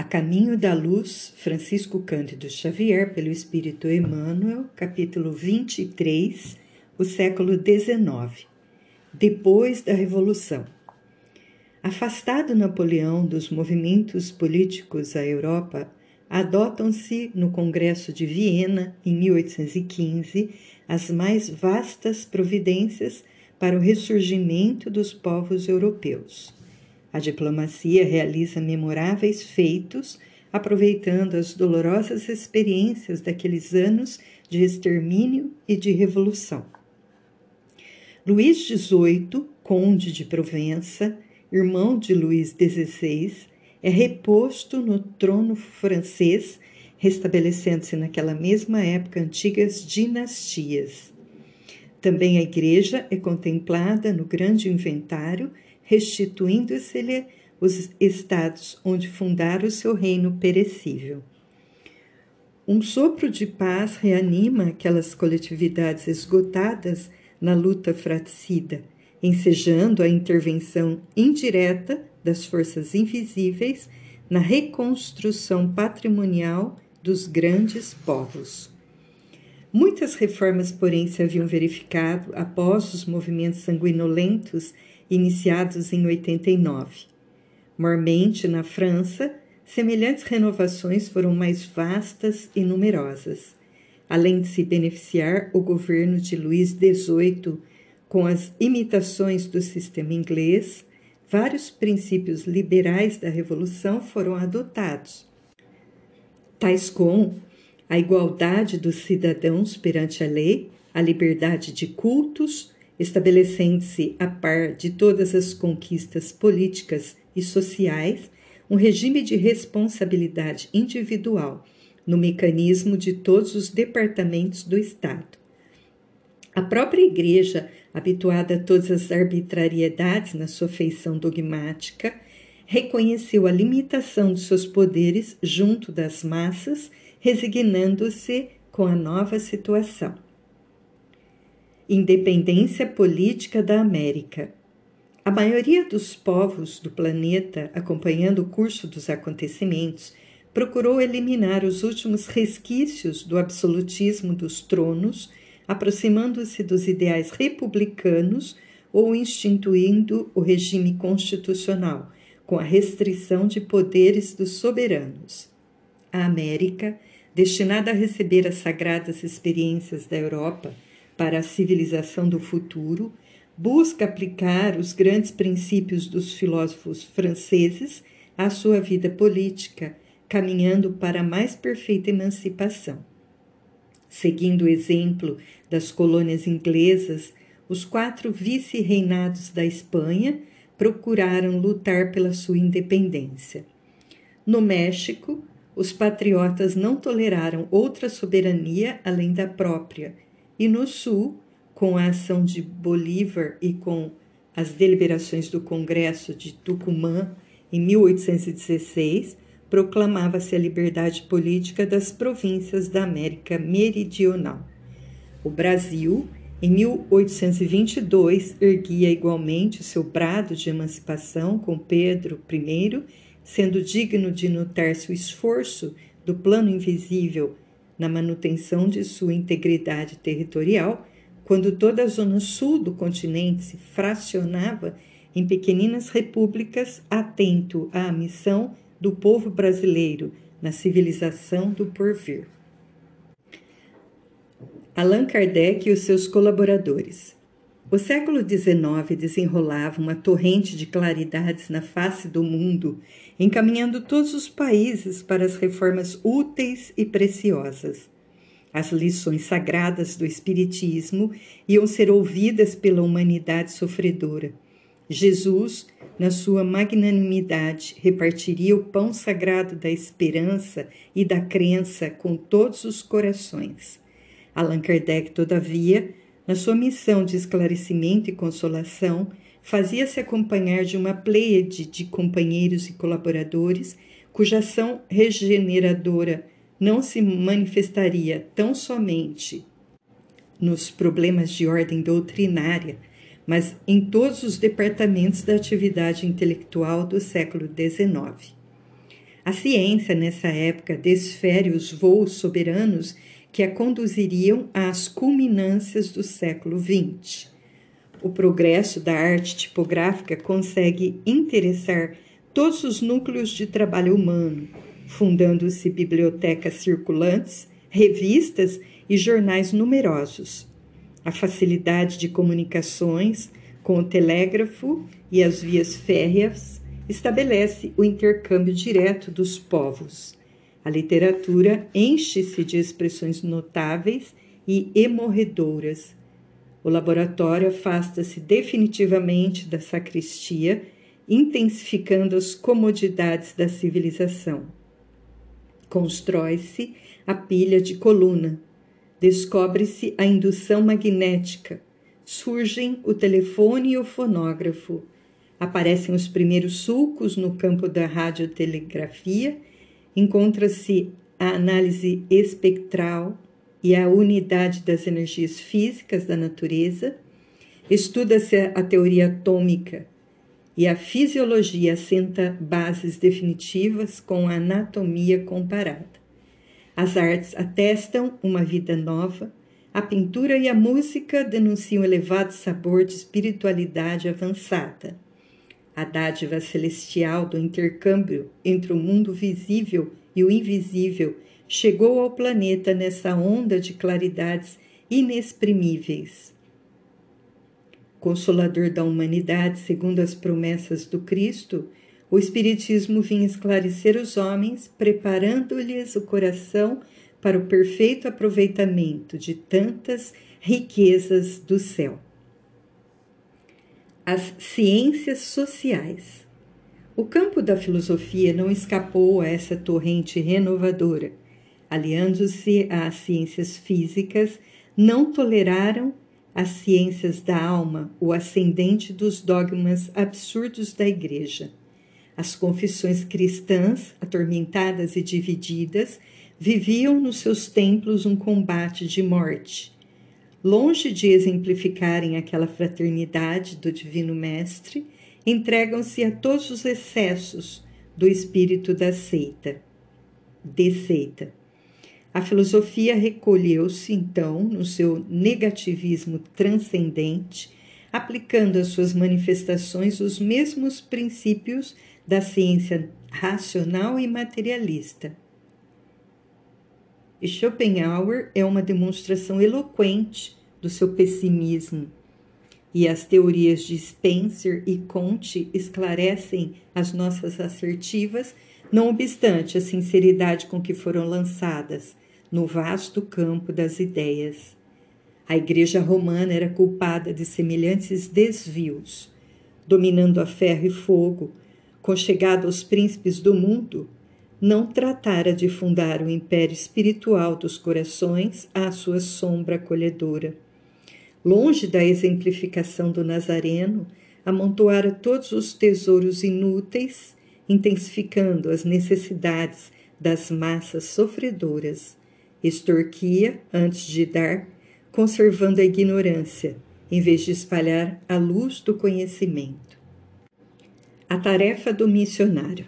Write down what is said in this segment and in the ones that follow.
A Caminho da Luz, Francisco Cândido Xavier, pelo Espírito Emmanuel, capítulo 23, o século XIX. Depois da Revolução. Afastado Napoleão dos movimentos políticos à Europa, adotam-se no Congresso de Viena, em 1815, as mais vastas providências para o ressurgimento dos povos europeus. A diplomacia realiza memoráveis feitos, aproveitando as dolorosas experiências daqueles anos de extermínio e de revolução. Luís XVIII, conde de Provença, irmão de Luís XVI, é reposto no trono francês, restabelecendo-se naquela mesma época antigas dinastias. Também a igreja é contemplada no grande inventário restituindo-se-lhe os estados onde fundara o seu reino perecível. Um sopro de paz reanima aquelas coletividades esgotadas na luta fratricida, ensejando a intervenção indireta das forças invisíveis na reconstrução patrimonial dos grandes povos. Muitas reformas, porém, se haviam verificado após os movimentos sanguinolentos iniciados em 89. Mormente, na França, semelhantes renovações foram mais vastas e numerosas. Além de se beneficiar o governo de Luís XVIII com as imitações do sistema inglês, vários princípios liberais da Revolução foram adotados, tais como a igualdade dos cidadãos perante a lei, a liberdade de cultos, estabelecendo-se a par de todas as conquistas políticas e sociais, um regime de responsabilidade individual no mecanismo de todos os departamentos do Estado. A própria Igreja, habituada a todas as arbitrariedades na sua feição dogmática, reconheceu a limitação de seus poderes junto das massas, resignando-se com a nova situação. Independência política da América. A maioria dos povos do planeta, acompanhando o curso dos acontecimentos, procurou eliminar os últimos resquícios do absolutismo dos tronos, aproximando-se dos ideais republicanos ou instituindo o regime constitucional, com a restrição de poderes dos soberanos. A América, destinada a receber as sagradas experiências da Europa, para a civilização do futuro, busca aplicar os grandes princípios dos filósofos franceses à sua vida política, caminhando para a mais perfeita emancipação. Seguindo o exemplo das colônias inglesas, os quatro vice-reinados da Espanha procuraram lutar pela sua independência. No México, os patriotas não toleraram outra soberania além da própria e no Sul, com a ação de Bolívar e com as deliberações do Congresso de Tucumã em 1816, proclamava-se a liberdade política das províncias da América Meridional. O Brasil, em 1822, erguia igualmente seu brado de emancipação com Pedro I, sendo digno de notar-se o esforço do plano invisível na manutenção de sua integridade territorial, quando toda a zona sul do continente se fracionava em pequeninas repúblicas, atento à missão do povo brasileiro na civilização do porvir. Allan Kardec e os seus colaboradores. O século XIX desenrolava uma torrente de claridades na face do mundo, encaminhando todos os países para as reformas úteis e preciosas. As lições sagradas do Espiritismo iam ser ouvidas pela humanidade sofredora. Jesus, na sua magnanimidade, repartiria o pão sagrado da esperança e da crença com todos os corações. Allan Kardec, todavia, na sua missão de esclarecimento e consolação, fazia-se acompanhar de uma pleiade de companheiros e colaboradores cuja ação regeneradora não se manifestaria tão somente nos problemas de ordem doutrinária, mas em todos os departamentos da atividade intelectual do século XIX. A ciência, nessa época, desfere os voos soberanos que a conduziriam às culminâncias do século XX. O progresso da arte tipográfica consegue interessar todos os núcleos de trabalho humano, fundando-se bibliotecas circulantes, revistas e jornais numerosos. A facilidade de comunicações com o telégrafo e as vias férreas estabelece o intercâmbio direto dos povos. A literatura enche-se de expressões notáveis e emorredoras. O laboratório afasta-se definitivamente da sacristia, intensificando as comodidades da civilização. Constrói-se a pilha de coluna, descobre-se a indução magnética, surgem o telefone e o fonógrafo, aparecem os primeiros sulcos no campo da radiotelegrafia, encontra-se a análise espectral e a unidade das energias físicas da natureza, estuda-se a teoria atômica e a fisiologia assenta bases definitivas com a anatomia comparada. As artes atestam uma vida nova, a pintura e a música denunciam elevado sabor de espiritualidade avançada. A dádiva celestial do intercâmbio entre o mundo visível e o invisível chegou ao planeta nessa onda de claridades inexprimíveis. Consolador da humanidade, segundo as promessas do Cristo, o Espiritismo vinha esclarecer os homens, preparando-lhes o coração para o perfeito aproveitamento de tantas riquezas do céu as ciências sociais. O campo da filosofia não escapou a essa torrente renovadora. Aliando-se às ciências físicas, não toleraram as ciências da alma, o ascendente dos dogmas absurdos da Igreja. As confissões cristãs, atormentadas e divididas, viviam nos seus templos um combate de morte longe de exemplificarem aquela fraternidade do Divino Mestre, entregam-se a todos os excessos do espírito da seita, de seita. A filosofia recolheu-se, então, no seu negativismo transcendente, aplicando às suas manifestações os mesmos princípios da ciência racional e materialista e Schopenhauer é uma demonstração eloquente do seu pessimismo. E as teorias de Spencer e Comte esclarecem as nossas assertivas, não obstante a sinceridade com que foram lançadas no vasto campo das ideias. A Igreja Romana era culpada de semelhantes desvios, dominando a ferro e fogo, conchegado aos príncipes do mundo, não tratara de fundar o império espiritual dos corações à sua sombra acolhedora. Longe da exemplificação do Nazareno, amontoara todos os tesouros inúteis, intensificando as necessidades das massas sofredoras. Extorquia antes de dar, conservando a ignorância, em vez de espalhar a luz do conhecimento. A tarefa do missionário.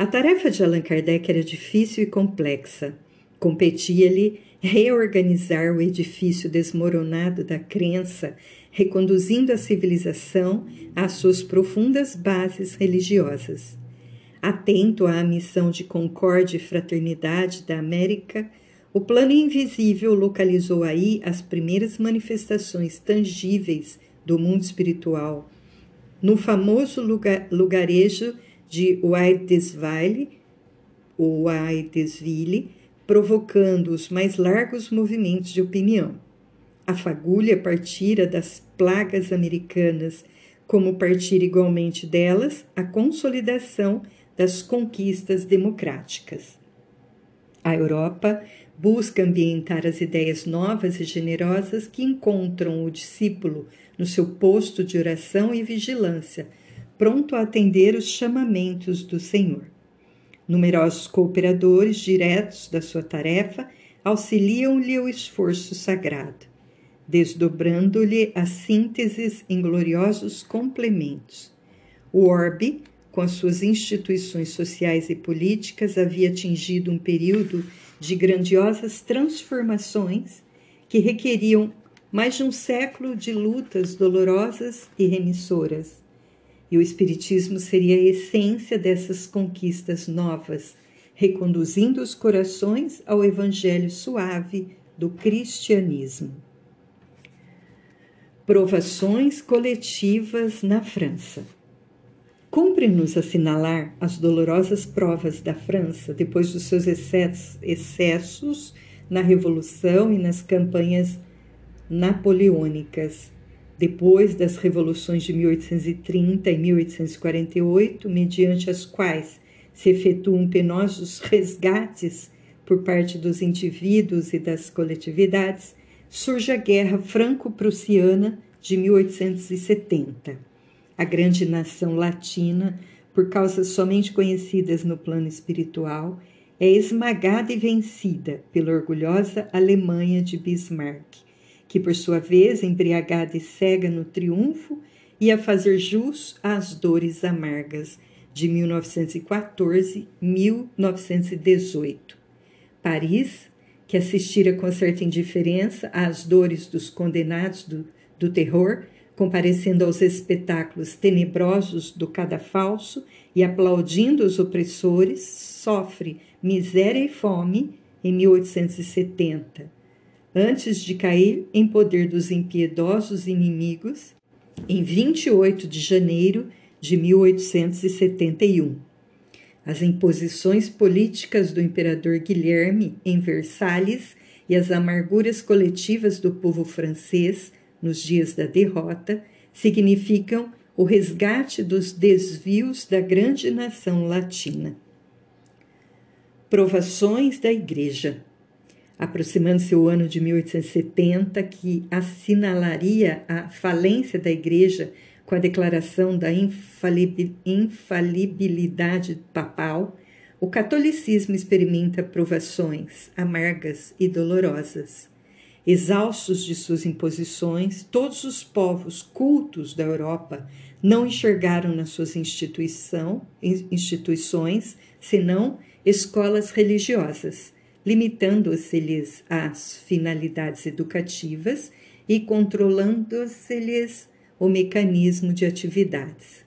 A tarefa de Allan Kardec era difícil e complexa. Competia-lhe reorganizar o edifício desmoronado da crença, reconduzindo a civilização às suas profundas bases religiosas. Atento à missão de concórdia e fraternidade da América, o plano invisível localizou aí as primeiras manifestações tangíveis do mundo espiritual. No famoso lugar, lugarejo de Waidesville, ou Waidesville, provocando os mais largos movimentos de opinião. A fagulha partira das plagas americanas, como partir igualmente delas a consolidação das conquistas democráticas. A Europa busca ambientar as ideias novas e generosas que encontram o discípulo no seu posto de oração e vigilância, pronto a atender os chamamentos do Senhor. Numerosos cooperadores diretos da sua tarefa auxiliam-lhe o esforço sagrado, desdobrando-lhe as sínteses em gloriosos complementos. O orbe, com as suas instituições sociais e políticas, havia atingido um período de grandiosas transformações que requeriam mais de um século de lutas dolorosas e remissoras. E o Espiritismo seria a essência dessas conquistas novas, reconduzindo os corações ao Evangelho suave do cristianismo. Provações coletivas na França. Cumpre-nos assinalar as dolorosas provas da França depois dos seus excessos na Revolução e nas campanhas napoleônicas. Depois das revoluções de 1830 e 1848, mediante as quais se efetuam penosos resgates por parte dos indivíduos e das coletividades, surge a Guerra Franco-Prussiana de 1870 a grande nação latina, por causas somente conhecidas no plano espiritual, é esmagada e vencida pela orgulhosa Alemanha de Bismarck, que por sua vez, embriagada e cega no triunfo, ia fazer jus às dores amargas de 1914-1918. Paris, que assistira com certa indiferença às dores dos condenados do, do terror, comparecendo aos espetáculos tenebrosos do cadafalso e aplaudindo os opressores, sofre miséria e fome em 1870, antes de cair em poder dos impiedosos inimigos em 28 de janeiro de 1871. As imposições políticas do imperador Guilherme em Versalhes e as amarguras coletivas do povo francês nos dias da derrota, significam o resgate dos desvios da grande nação latina. Provações da Igreja. Aproximando-se o ano de 1870, que assinalaria a falência da Igreja com a declaração da infalibilidade papal, o catolicismo experimenta provações amargas e dolorosas. Exaustos de suas imposições, todos os povos cultos da Europa não enxergaram nas suas instituição, instituições senão escolas religiosas, limitando-se-lhes às finalidades educativas e controlando-se-lhes o mecanismo de atividades.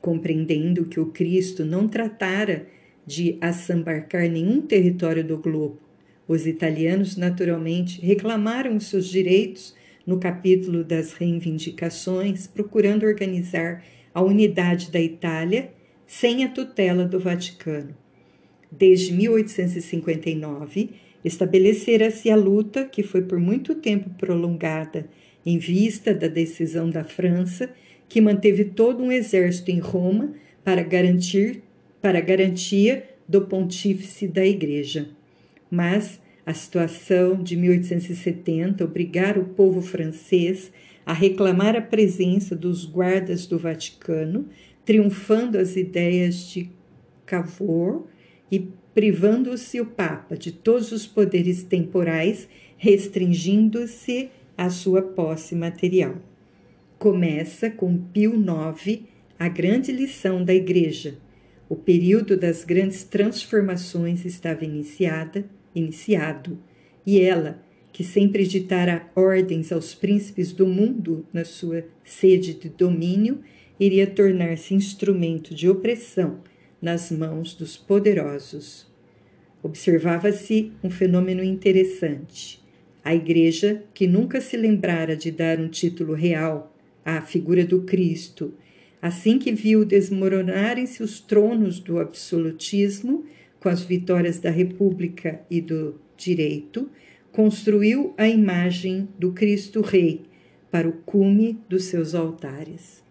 Compreendendo que o Cristo não tratara de assambarcar nenhum território do globo, os italianos, naturalmente, reclamaram seus direitos no capítulo das reivindicações, procurando organizar a unidade da Itália sem a tutela do Vaticano. Desde 1859, estabelecera-se a luta, que foi por muito tempo prolongada, em vista da decisão da França, que manteve todo um exército em Roma para garantir para garantia do pontífice da Igreja. Mas a situação de 1870 obrigara o povo francês a reclamar a presença dos guardas do Vaticano, triunfando as ideias de Cavour e privando-se o Papa de todos os poderes temporais, restringindo-se à sua posse material. Começa com Pio IX a grande lição da Igreja. O período das grandes transformações estava iniciada iniciado, e ela, que sempre ditara ordens aos príncipes do mundo na sua sede de domínio, iria tornar-se instrumento de opressão nas mãos dos poderosos. Observava-se um fenômeno interessante. A Igreja, que nunca se lembrara de dar um título real à figura do Cristo, assim que viu desmoronarem-se os tronos do absolutismo, com as vitórias da República e do Direito, construiu a imagem do Cristo Rei para o cume dos seus altares.